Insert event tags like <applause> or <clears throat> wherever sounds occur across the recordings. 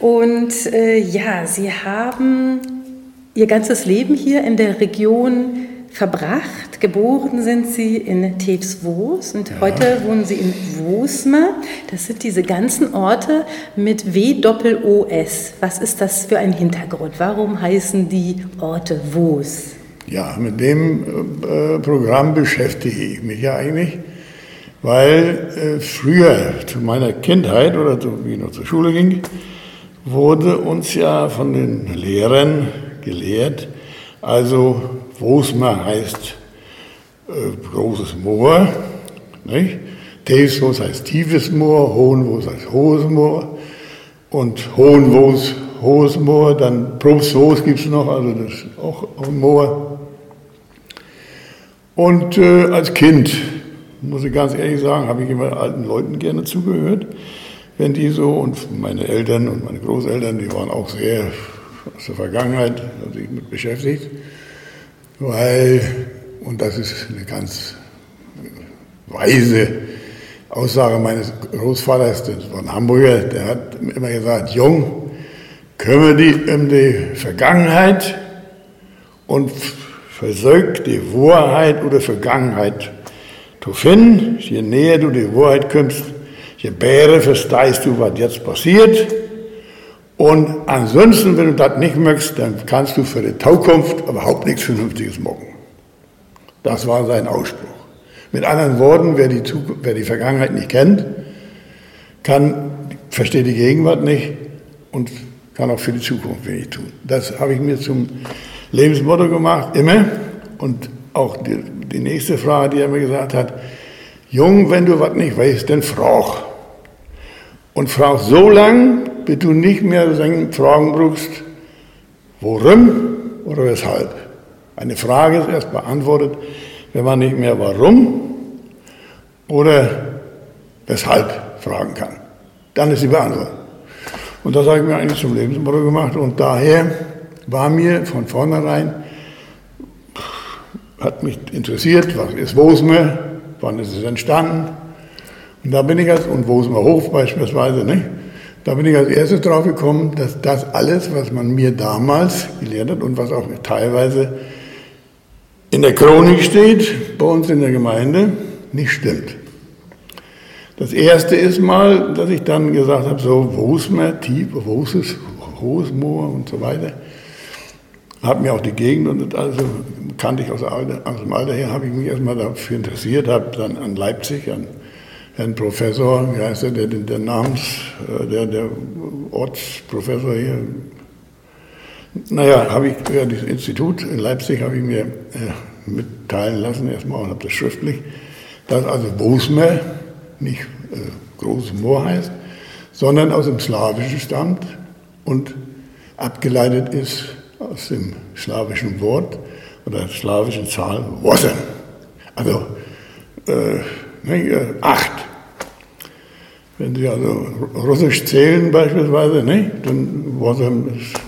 Und äh, ja, Sie haben Ihr ganzes Leben hier in der Region verbracht. Geboren sind Sie in Tevswoos und ja. heute wohnen Sie in Wosmer. Das sind diese ganzen Orte mit W-Doppel-O-S. Was ist das für ein Hintergrund? Warum heißen die Orte Woos? Ja, mit dem äh, Programm beschäftige ich mich ja eigentlich, weil äh, früher zu meiner Kindheit oder zu, wie ich noch zur Schule ging, wurde uns ja von den Lehrern gelehrt, also Wosmer heißt äh, großes Moor, nicht? Tevsmoos heißt tiefes Moor, Hohenwoos heißt hohes Moor und Hohenwoos, hohes Moor, dann Probstwoos gibt es noch, also das ist auch ein Moor. Und äh, als Kind, muss ich ganz ehrlich sagen, habe ich immer alten Leuten gerne zugehört, wenn die so, und meine Eltern und meine Großeltern, die waren auch sehr aus der Vergangenheit, haben sich mit beschäftigt, weil, und das ist eine ganz weise Aussage meines Großvaters, das war ein Hamburger, der hat immer gesagt, Jung, kümmere dich um die Vergangenheit und versuch die Wahrheit oder Vergangenheit zu finden. Je näher du die Wahrheit kommst, je besser verstehst du, was jetzt passiert. Und ansonsten, wenn du das nicht möchtest, dann kannst du für die Zukunft überhaupt nichts Vernünftiges machen. Das war sein Ausspruch. Mit anderen Worten, wer die, Zukunft, wer die Vergangenheit nicht kennt, kann, versteht die Gegenwart nicht und kann auch für die Zukunft wenig tun. Das habe ich mir zum Lebensmotto gemacht, immer. Und auch die, die nächste Frage, die er mir gesagt hat, Jung, wenn du was nicht weißt, dann frag. Und frag so lang, bis du nicht mehr fragen brauchst, warum oder weshalb. Eine Frage ist erst beantwortet, wenn man nicht mehr warum oder weshalb fragen kann. Dann ist sie beantwortet. Und das habe ich mir eigentlich zum Lebensmotto gemacht und daher war mir von vornherein, hat mich interessiert, was ist Wosmer, wann ist es entstanden. Und da bin ich als, und Wosmer Hof beispielsweise, nicht? Da bin ich als erstes drauf gekommen, dass das alles, was man mir damals gelehrt hat und was auch teilweise in der Chronik steht, bei uns in der Gemeinde, nicht stimmt. Das erste ist mal, dass ich dann gesagt habe, so, wo ist man, tief, wo ist es, hohes Moor und so weiter. Habe mir auch die Gegend und also kannte ich aus, aus dem Alter her, habe ich mich erstmal dafür interessiert, habe dann an Leipzig, an Herrn Professor, wie heißt der, der, der Namens, äh, der, der Ortsprofessor hier, naja, habe ich, ja, das Institut in Leipzig habe ich mir äh, mitteilen lassen, erstmal und habe das schriftlich, dass also Bosmer nicht äh, großes Moor heißt, sondern aus dem Slawischen stammt und abgeleitet ist aus dem slawischen Wort oder slawischen Zahl Wasser. Also äh, ne, acht. Wenn Sie also Russisch zählen beispielsweise, ne, dann Wasser ist.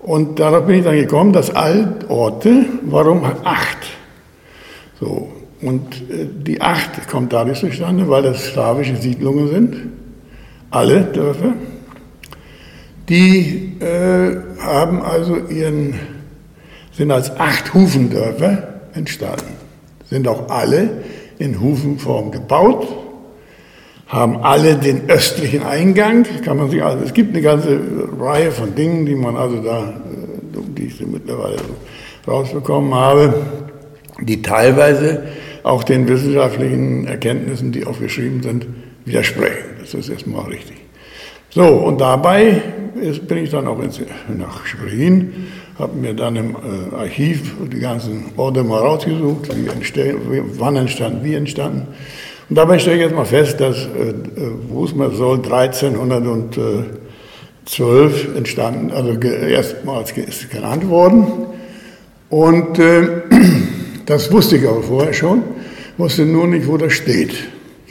Und darauf bin ich dann gekommen, dass Altorte, warum acht? So, und äh, die acht kommt dadurch zustande, weil das slawische Siedlungen sind, alle Dörfer. Die äh, haben also ihren, sind als acht Hufendörfer entstanden, sind auch alle in Hufenform gebaut, haben alle den östlichen Eingang, kann man sich also, es gibt eine ganze Reihe von Dingen, die man also da, äh, die ich mittlerweile rausbekommen habe, die teilweise auch den wissenschaftlichen Erkenntnissen, die aufgeschrieben sind, widersprechen. Das ist erstmal richtig. So, und dabei bin ich dann auch ins, nach Schwerin, habe mir dann im äh, Archiv die ganzen Orte mal rausgesucht, wie wie, wann entstanden, wie entstanden. Und dabei stelle ich jetzt mal fest, dass äh, Wusmer soll 1310 12 entstanden, also erstmals genannt worden. Und äh, <clears throat> das wusste ich aber vorher schon, wusste nur nicht, wo das steht.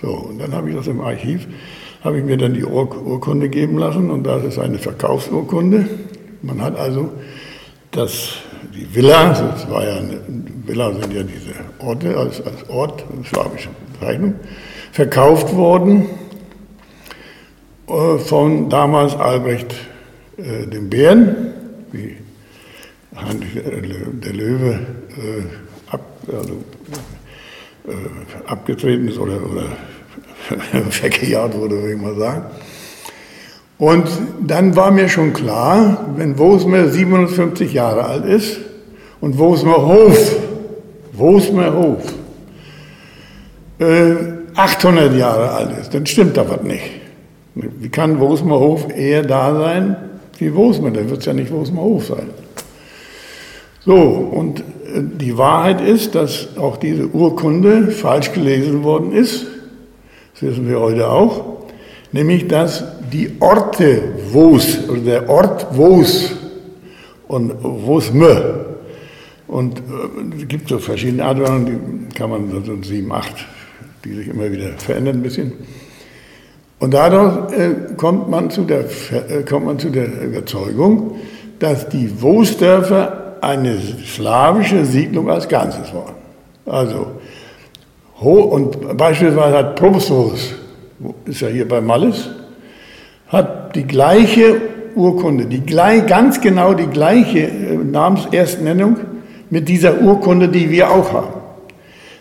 So, und dann habe ich das im Archiv, habe ich mir dann die Ur Urkunde geben lassen und das ist eine Verkaufsurkunde. Man hat also das, die Villa, das war ja eine, Villa sind ja diese Orte als, als Ort, slawische Bezeichnung, verkauft worden äh, von damals Albrecht äh, dem Bären, wie der Löwe äh, ab, also, äh, abgetreten ist oder, oder <laughs> weggejagt wurde, würde ich mal sagen. Und dann war mir schon klar, wenn Wosmer 750 Jahre alt ist und Wosmer Hof, Wosmer Hof, äh, 800 Jahre alt ist, dann stimmt da was nicht. Wie kann Wosmer Hof eher da sein wie Wosmer? Dann wird es ja nicht Wosmer Hof sein. So, und äh, die Wahrheit ist, dass auch diese Urkunde falsch gelesen worden ist. Das wissen wir heute auch. Nämlich, dass die Orte Wos, oder der Ort Wos und Wosme, und äh, es gibt so verschiedene Arten, die kann man so sieben, acht, die sich immer wieder verändern ein bisschen. Und dadurch äh, kommt, man zu der, äh, kommt man zu der Überzeugung, dass die Wosdörfer eine slawische Siedlung als Ganzes waren. Also, und beispielsweise hat Probstos, ist ja hier bei Malles, hat die gleiche Urkunde, die gleich, ganz genau die gleiche äh, Namenserstnennung mit dieser Urkunde, die wir auch haben.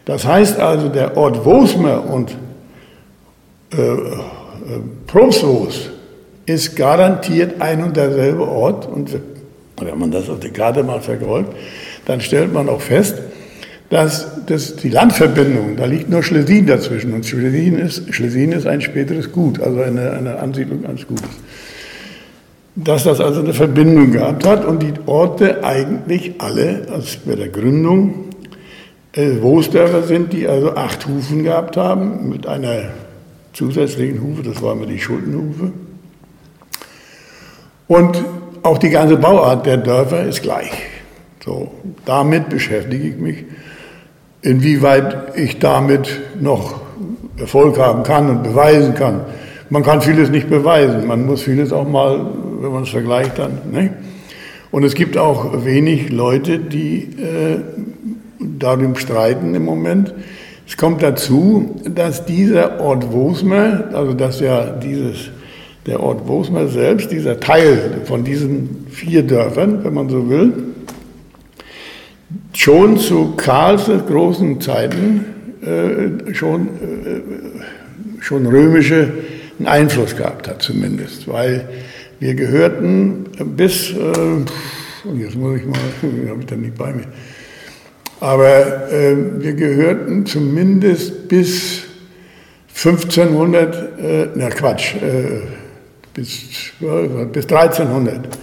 Das heißt also, der Ort Wosmer und äh, Probstos ist garantiert ein und derselbe Ort. Und wenn man das auf der Karte mal verfolgt, dann stellt man auch fest, dass das, die Landverbindung, da liegt nur Schlesien dazwischen. Und Schlesien ist, Schlesien ist ein späteres Gut, also eine, eine Ansiedlung eines Gutes. Dass das also eine Verbindung gehabt hat und die Orte eigentlich alle, als bei der Gründung, äh, Wohlsdörfer sind, die also acht Hufen gehabt haben, mit einer zusätzlichen Hufe, das war immer die Schuldenhufe. Und auch die ganze Bauart der Dörfer ist gleich. So, damit beschäftige ich mich. Inwieweit ich damit noch Erfolg haben kann und beweisen kann. Man kann vieles nicht beweisen, man muss vieles auch mal, wenn man es vergleicht, dann. Ne? Und es gibt auch wenig Leute, die äh, darum streiten im Moment, es kommt dazu, dass dieser Ort Wosmer, also dass ja dieses, der Ort Wosmer selbst, dieser Teil von diesen vier Dörfern, wenn man so will, schon zu Karls großen Zeiten äh, schon, äh, schon römische Einfluss gehabt hat, zumindest, weil wir gehörten bis, äh, jetzt muss ich mal, <laughs> habe ich dann nicht bei mir, aber äh, wir gehörten zumindest bis 1500, äh, na Quatsch, äh, bis, bis 1300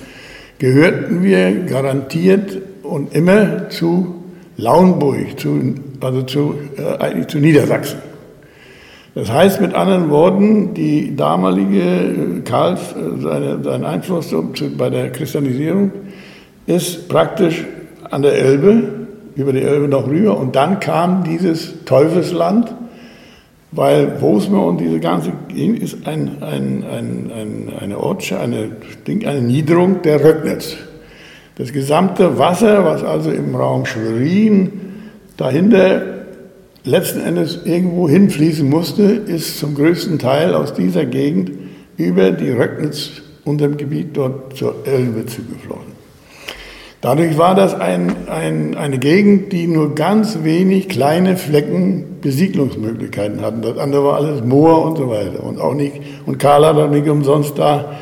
gehörten wir garantiert und immer zu Lauenburg, zu, also zu, äh, eigentlich zu Niedersachsen. Das heißt mit anderen Worten, die damalige äh, Karls, äh, seine, sein Einfluss bei der Christianisierung ist praktisch an der Elbe über die Elbe noch rüber. Und dann kam dieses Teufelsland, weil Wosmer und diese ganze Gegend ist ein, ein, ein, ein, eine Ortschaft, eine, eine Niederung der Röcknitz. Das gesamte Wasser, was also im Raum Schwerin dahinter letzten Endes irgendwo hinfließen musste, ist zum größten Teil aus dieser Gegend über die Röcknitz unter dem Gebiet dort zur Elbe zugeflossen. Dadurch war das ein, ein, eine Gegend, die nur ganz wenig kleine Flecken Besiedlungsmöglichkeiten hatten. Das andere war alles Moor und so weiter. Und auch nicht, und Karl hat auch nicht umsonst da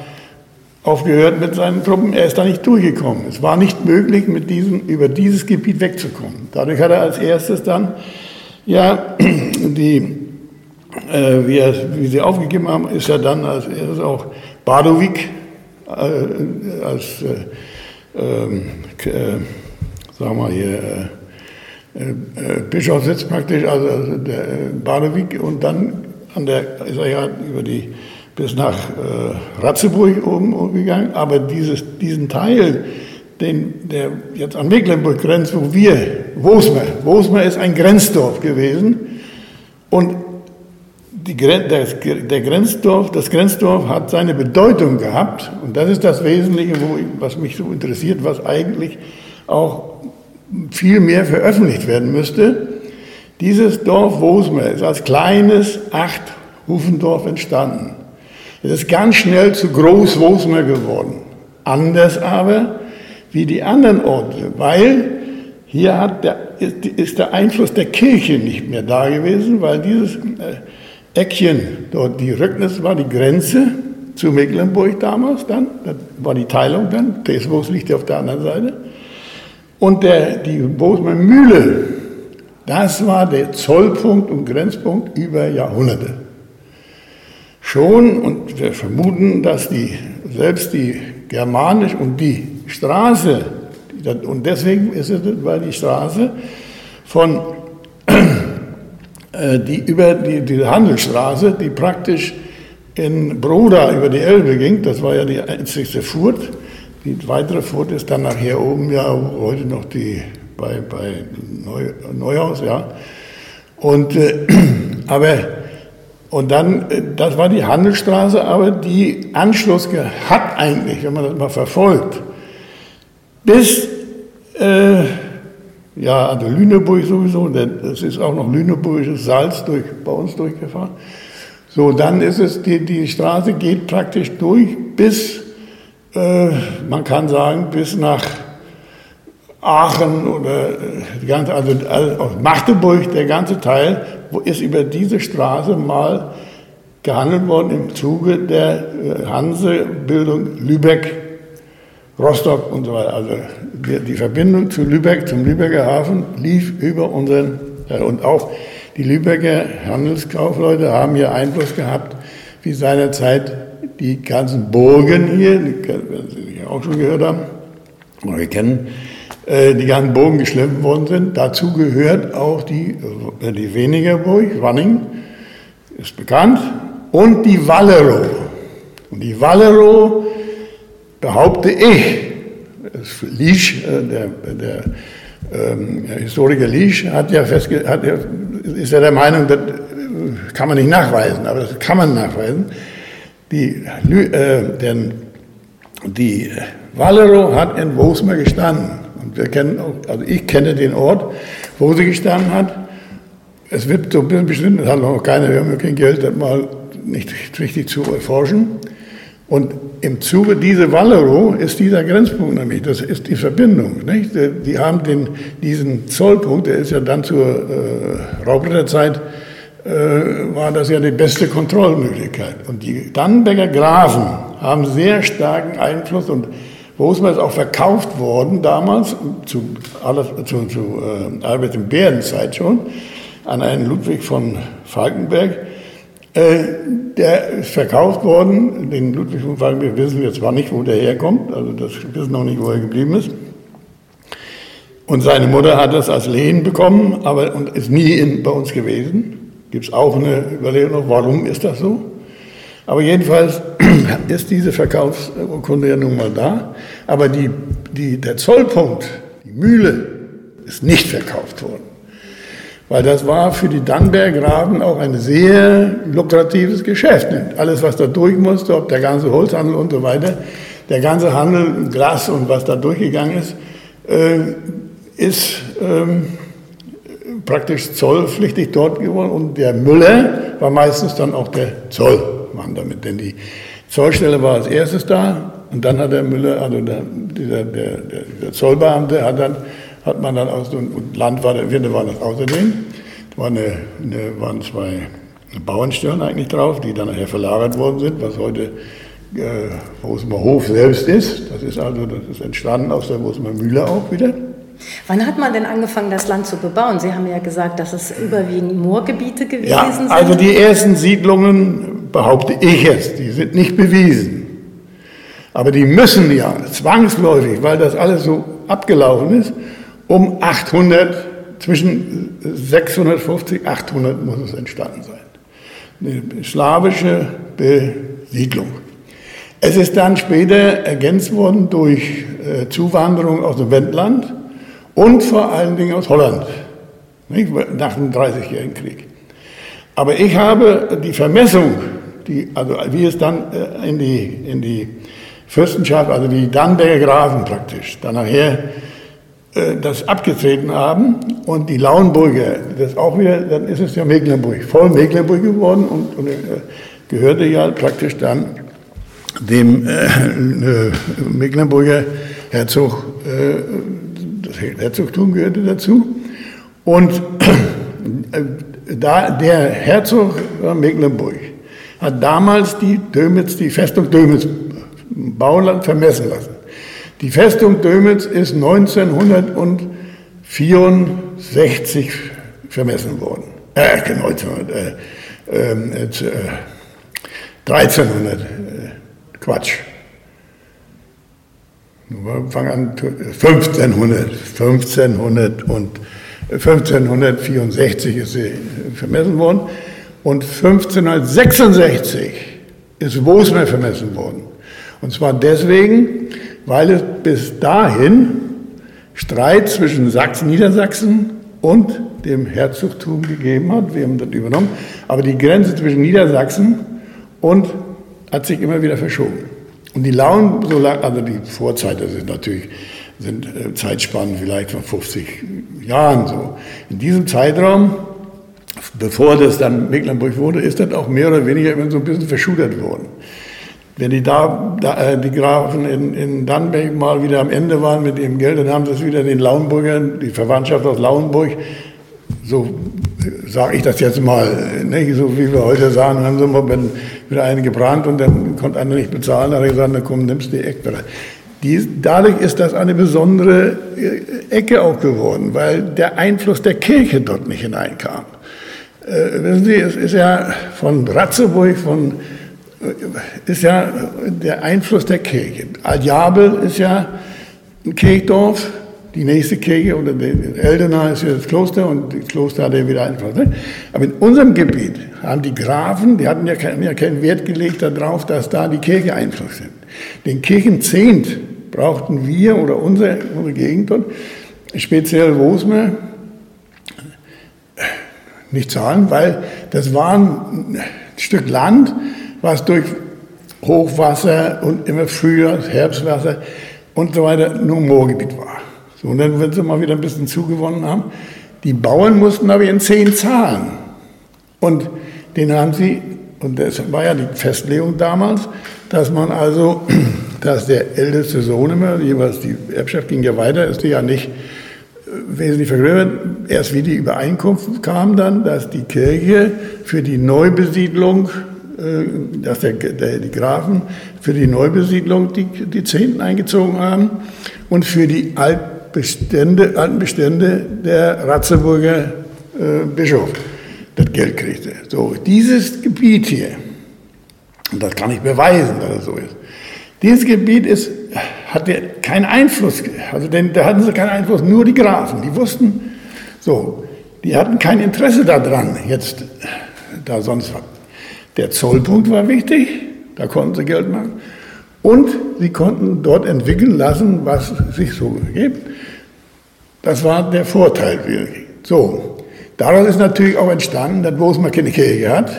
aufgehört mit seinen Truppen. Er ist da nicht durchgekommen. Es war nicht möglich, mit diesem, über dieses Gebiet wegzukommen. Dadurch hat er als erstes dann, ja, <clears throat> die, äh, wie, er, wie sie aufgegeben haben, ist er dann als erstes auch Badowik äh, als äh, ähm, äh, sagen wir hier, äh, äh, Bischof sitzt praktisch, also, also der Badewig und dann an der, ist er ja über die bis nach äh, Ratzeburg oben, gegangen. Aber dieses, diesen Teil, den, der jetzt an Mecklenburg grenzt, wo wir, Wosmer, Wosmer ist ein Grenzdorf gewesen. Und die, der, der Grenzdorf, das Grenzdorf hat seine Bedeutung gehabt. Und das ist das Wesentliche, wo, was mich so interessiert, was eigentlich auch viel mehr veröffentlicht werden müsste. Dieses Dorf Wosmer ist als kleines Acht-Hufendorf entstanden. Es ist ganz schnell zu Groß Wosmer geworden. Anders aber wie die anderen Orte, weil hier hat der, ist der Einfluss der Kirche nicht mehr da gewesen, weil dieses äh, Eckchen dort, die Rücknis war die Grenze zu Mecklenburg damals dann, das war die Teilung dann, Tesvos liegt ja auf der anderen Seite. Und der, die Bosmer Mühle, das war der Zollpunkt und Grenzpunkt über Jahrhunderte. Schon, und wir vermuten, dass die, selbst die Germanisch und die Straße, und deswegen ist es, weil die Straße von, äh, die über die, die Handelsstraße, die praktisch in Broda über die Elbe ging, das war ja die einzigste Furt, die weitere Furt ist dann nachher oben ja heute noch die bei, bei Neu, Neuhaus, ja. Und, äh, <clears throat> aber und dann, äh, das war die Handelsstraße, aber die Anschluss hat eigentlich, wenn man das mal verfolgt, bis, äh, ja, also Lüneburg sowieso, das ist auch noch Lüneburgisches Salz durch, bei uns durchgefahren. So, dann ist es, die, die Straße geht praktisch durch bis, äh, man kann sagen, bis nach Aachen oder äh, die ganze, also, also Magdeburg, der ganze Teil, ist über diese Straße mal gehandelt worden im Zuge der äh, Hansebildung Lübeck, Rostock und so weiter. Also die, die Verbindung zu Lübeck, zum Lübecker Hafen lief über unseren, äh, und auch die Lübecker Handelskaufleute haben hier Einfluss gehabt, wie seinerzeit die ganzen Burgen hier, die werden Sie auch schon gehört haben, oder wir kennen, die ganzen Bogen geschleppt worden sind. Dazu gehört auch die, äh, die Wenigerburg, Wanning, ist bekannt, und die Wallerow. Und die Wallerow, behaupte ich, Liesch, äh, der, der ähm, Historiker Liesch hat ja festge hat ist ja der Meinung, das kann man nicht nachweisen, aber das kann man nachweisen. Die, äh, denn die Wallerow hat in Wosmer gestanden. Wir kennen also ich kenne den Ort, wo sie gestanden hat. Es wird so ein bisschen bestimmt, das hat noch keiner, wir haben kein Geld, das mal nicht richtig zu erforschen. Und im Zuge dieser Wallerow ist dieser Grenzpunkt nämlich, das ist die Verbindung. Nicht? Die haben den, diesen Zollpunkt, der ist ja dann zur äh, Raubritterzeit, äh, war das ja die beste Kontrollmöglichkeit. Und die Dannenberger Grafen haben sehr starken Einfluss und Bosmer ist auch verkauft worden damals, zu, zu, zu äh, Albert im Bärenzeit schon, an einen Ludwig von Falkenberg. Äh, der ist verkauft worden, den Ludwig von Falkenberg wissen wir zwar nicht, wo der herkommt, also das wissen noch nicht, wo er geblieben ist. Und seine Mutter hat das als Lehen bekommen, aber und ist nie in, bei uns gewesen. Gibt es auch eine Überlegung, warum ist das so? Aber jedenfalls <clears throat> ist diese Verkaufsurkunde ja nun mal da. Aber die, die, der Zollpunkt, die Mühle, ist nicht verkauft worden. Weil das war für die Dannberg-Graben auch ein sehr lukratives Geschäft. Alles, was da durch musste, ob der ganze Holzhandel und so weiter, der ganze Handel, Glas und was da durchgegangen ist, äh, ist ähm, praktisch zollpflichtig dort geworden. Und der Müller war meistens dann auch der Zoll machen damit. Denn die Zollstelle war als erstes da und dann hat der Müller, also der, dieser, der, der, Zollbeamte, hat, dann, hat man dann aus dem Land war, Winde war das außerdem, war eine, eine, waren zwei Bauernstirn eigentlich drauf, die dann nachher verlagert worden sind, was heute äh, Wosmer Hof selbst ist. Das ist also, das ist entstanden aus der Wosmer Mühle auch wieder. Wann hat man denn angefangen, das Land zu bebauen? Sie haben ja gesagt, dass es überwiegend Moorgebiete gewesen ja, sind. Also die ersten Siedlungen, behaupte ich jetzt, die sind nicht bewiesen. Aber die müssen ja zwangsläufig, weil das alles so abgelaufen ist, um 800, zwischen 650, 800 muss es entstanden sein. Eine slawische Siedlung. Es ist dann später ergänzt worden durch äh, Zuwanderung aus dem Wendland und vor allen Dingen aus Holland, nicht? nach dem Dreißigjährigen Krieg. Aber ich habe die Vermessung, die, also wie es dann äh, in, die, in die Fürstenschaft, also die Dannenberger Grafen praktisch, dann nachher äh, das abgetreten haben und die Lauenburger, das auch wieder, dann ist es ja Mecklenburg, voll Mecklenburg geworden und, und äh, gehörte ja praktisch dann dem äh Mecklenburger Herzog, äh, das Herzogtum gehörte dazu. Und äh, da, der Herzog Mecklenburg hat damals die Dömitz, die Festung Dömitz Bauland vermessen lassen. Die Festung Dömitz ist 1964 vermessen worden. Äh, 1900, äh, ähm, äh, 1300, äh, Quatsch. Fangen an, 1500, 1500 und 1564 ist sie vermessen worden und 1566 ist Wosmer vermessen worden. Und zwar deswegen, weil es bis dahin Streit zwischen Sachsen, Niedersachsen und dem Herzogtum gegeben hat. Wir haben das übernommen. Aber die Grenze zwischen Niedersachsen und hat sich immer wieder verschoben. Und die Lauen, also die Vorzeit, das ist natürlich sind äh, Zeitspannen vielleicht von 50 Jahren so. In diesem Zeitraum, bevor das dann Mecklenburg wurde, ist das auch mehr oder weniger immer so ein bisschen verschudert worden. Wenn die, da, da äh, die Grafen in, in Dannenberg mal wieder am Ende waren mit ihrem Geld, dann haben sie es wieder den Lauenburgern, die Verwandtschaft aus Lauenburg, so sage ich das jetzt mal, nicht? so wie wir heute sagen, dann haben sie mal wieder einen gebrannt und dann konnte einer nicht bezahlen, dann hat er gesagt, na komm, nimmst die Eckbrenner. Die, dadurch ist das eine besondere äh, Ecke auch geworden, weil der Einfluss der Kirche dort nicht hineinkam. Äh, wissen Sie, es ist ja von Ratzeburg, von ist ja der Einfluss der Kirche. Aljabel ist ja ein Kirchdorf, die nächste Kirche oder Eldena ist ja das Kloster und das Kloster hat ja wieder Einfluss. Ne? Aber in unserem Gebiet haben die Grafen, die hatten ja, kein, ja keinen Wert gelegt darauf, dass da die Kirche Einfluss nimmt. Den Kirchenzehnt brauchten wir oder unsere, unsere Gegend dort, speziell Wosmer, nicht zahlen, weil das war ein Stück Land, was durch Hochwasser und immer früher Herbstwasser und so weiter nur Moorgebiet war. So, und dann, wenn sie mal wieder ein bisschen zugewonnen haben, die Bauern mussten aber ihren Zehn zahlen. Und den haben sie, und das war ja die Festlegung damals, dass man also, <clears throat> dass der älteste Sohn immer, jeweils die Erbschaft ging ja weiter, ist die ja nicht äh, wesentlich vergrößert. Erst wie die Übereinkunft kam dann, dass die Kirche für die Neubesiedlung äh, dass der, der, die Grafen für die Neubesiedlung die, die Zehnten eingezogen haben und für die Altbestände, alten Bestände der Ratzeburger äh, Bischof das Geld kriegte. So, dieses Gebiet hier, und das kann ich beweisen, dass das so ist, dieses Gebiet ist, hatte keinen Einfluss, also denn da hatten sie keinen Einfluss, nur die Grafen, die wussten, so, die hatten kein Interesse daran, jetzt da sonst was der Zollpunkt war wichtig, da konnten sie Geld machen. Und sie konnten dort entwickeln lassen, was sich so gibt. Das war der Vorteil wirklich. So, daraus ist natürlich auch entstanden, dass Bosma keine Kirche hat.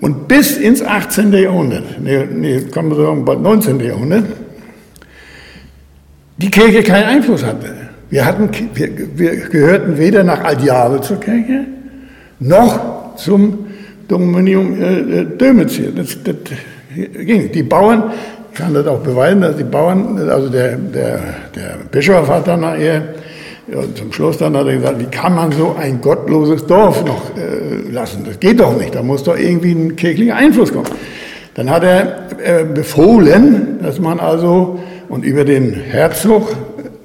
Und bis ins 18. Jahrhundert, nee, nee, kann man sagen, bald 19. Jahrhundert, die Kirche keinen Einfluss hatte. Wir, hatten, wir, wir gehörten weder nach Aldjave zur Kirche, noch zum Dominium äh, äh, Dömitz hier. Das, das ging. Die Bauern, ich kann das auch beweisen, dass die Bauern, also der, der, der Bischof hat dann nachher, ja, zum Schluss dann hat er gesagt, wie kann man so ein gottloses Dorf noch äh, lassen? Das geht doch nicht, da muss doch irgendwie ein kirchlicher Einfluss kommen. Dann hat er äh, befohlen, dass man also, und über den Herzog,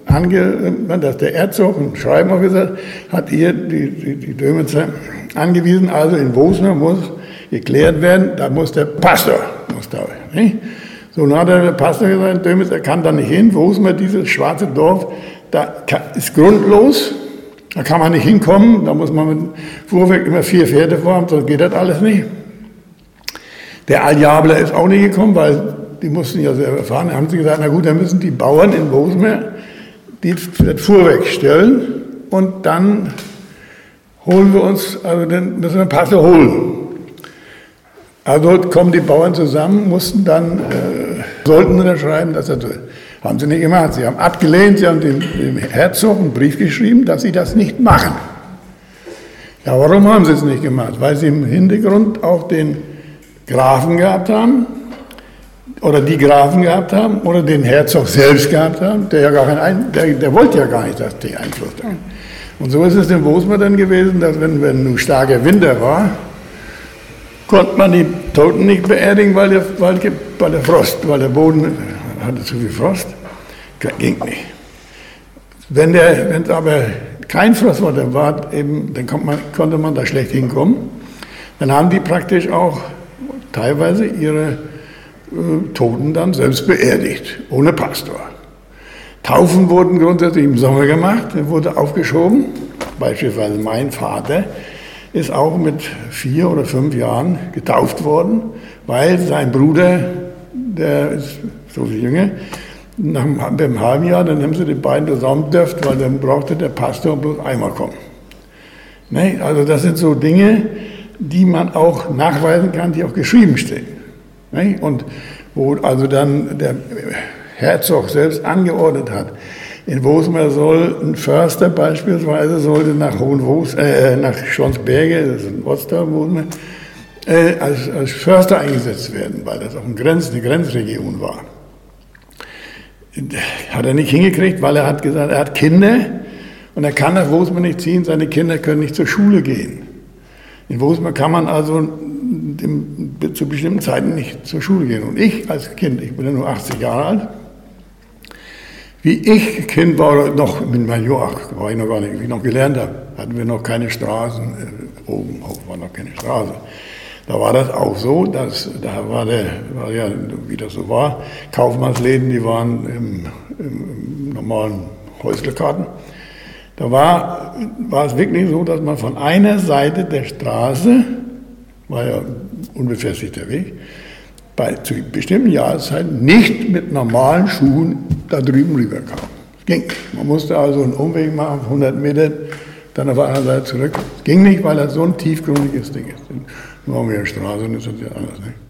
ange, dass der Herzog ein Schreiben auch gesagt hat, hier die, die, die Dömitzer angewiesen, also in Wosner muss geklärt werden, da muss der Pastor, muss da, nicht? So, dann hat der Pastor gesagt, Dömitz, er kann da nicht hin, Wosmer, dieses schwarze Dorf, da ist grundlos, da kann man nicht hinkommen, da muss man mit Fuhrwerk immer vier Pferde fahren, sonst geht das alles nicht. Der Aljabler ist auch nicht gekommen, weil die mussten ja selber fahren. Da haben sie gesagt, na gut, dann müssen die Bauern in Bosmer das Fuhrwerk stellen und dann holen wir uns, also dann müssen wir einen Pastor holen. Also kommen die Bauern zusammen, mussten dann, äh, sollten unterschreiben, dass er haben sie nicht gemacht. Sie haben abgelehnt, sie haben dem, dem Herzog einen Brief geschrieben, dass sie das nicht machen. Ja, warum haben sie es nicht gemacht? Weil sie im Hintergrund auch den Grafen gehabt haben, oder die Grafen gehabt haben, oder den Herzog selbst gehabt haben, der ja gar kein Ein der, der wollte ja gar nicht, dass die Einfluss haben. Und so ist es in Bosmer dann gewesen, dass wenn, wenn nun starker Winter war, konnte man die Toten nicht beerdigen, weil der, weil der Frost, weil der Boden hatte zu viel Frost, ging nicht. Wenn es aber kein Frost war, eben, dann konnte man, konnte man da schlecht hinkommen. Dann haben die praktisch auch teilweise ihre äh, Toten dann selbst beerdigt, ohne Pastor. Taufen wurden grundsätzlich im Sommer gemacht, wurde aufgeschoben. Beispielsweise mein Vater ist auch mit vier oder fünf Jahren getauft worden, weil sein Bruder, der ist so viel jünger, nach einem halben Jahr, dann haben sie die beiden zusammen dürft, weil dann brauchte der Pastor bloß einmal kommen. Ne? Also das sind so Dinge, die man auch nachweisen kann, die auch geschrieben stehen. Ne? Und wo also dann der Herzog selbst angeordnet hat, in Wosmer soll ein Förster beispielsweise sollte nach Hohenwos, äh, nach Schonsberge, das ist in Ostal, Wosmer, äh, als, als Förster eingesetzt werden, weil das auch eine, Grenz, eine Grenzregion war. Hat er nicht hingekriegt, weil er hat gesagt, er hat Kinder und er kann nach Wosmer nicht ziehen, seine Kinder können nicht zur Schule gehen. In Wosmer kann man also zu bestimmten Zeiten nicht zur Schule gehen. Und ich als Kind, ich bin ja nur 80 Jahre alt, wie ich Kind war, noch mit Jahr, war ich noch gar nicht, wie ich noch gelernt habe, hatten wir noch keine Straßen, äh, oben auf war noch keine Straße. Da war das auch so, dass da war der, war ja, wie das so war, Kaufmannsläden, die waren im, im normalen Häuslekarten. Da war, war es wirklich so, dass man von einer Seite der Straße, war ja unbefestigter Weg, bei zu bestimmten Jahreszeiten nicht mit normalen Schuhen da drüben rüberkam. Ging. Man musste also einen Umweg machen, 100 Meter, dann auf der anderen Seite zurück. Ging nicht, weil das so ein tiefgründiges Ding ist. Ovo mi je što razvojni ja ne?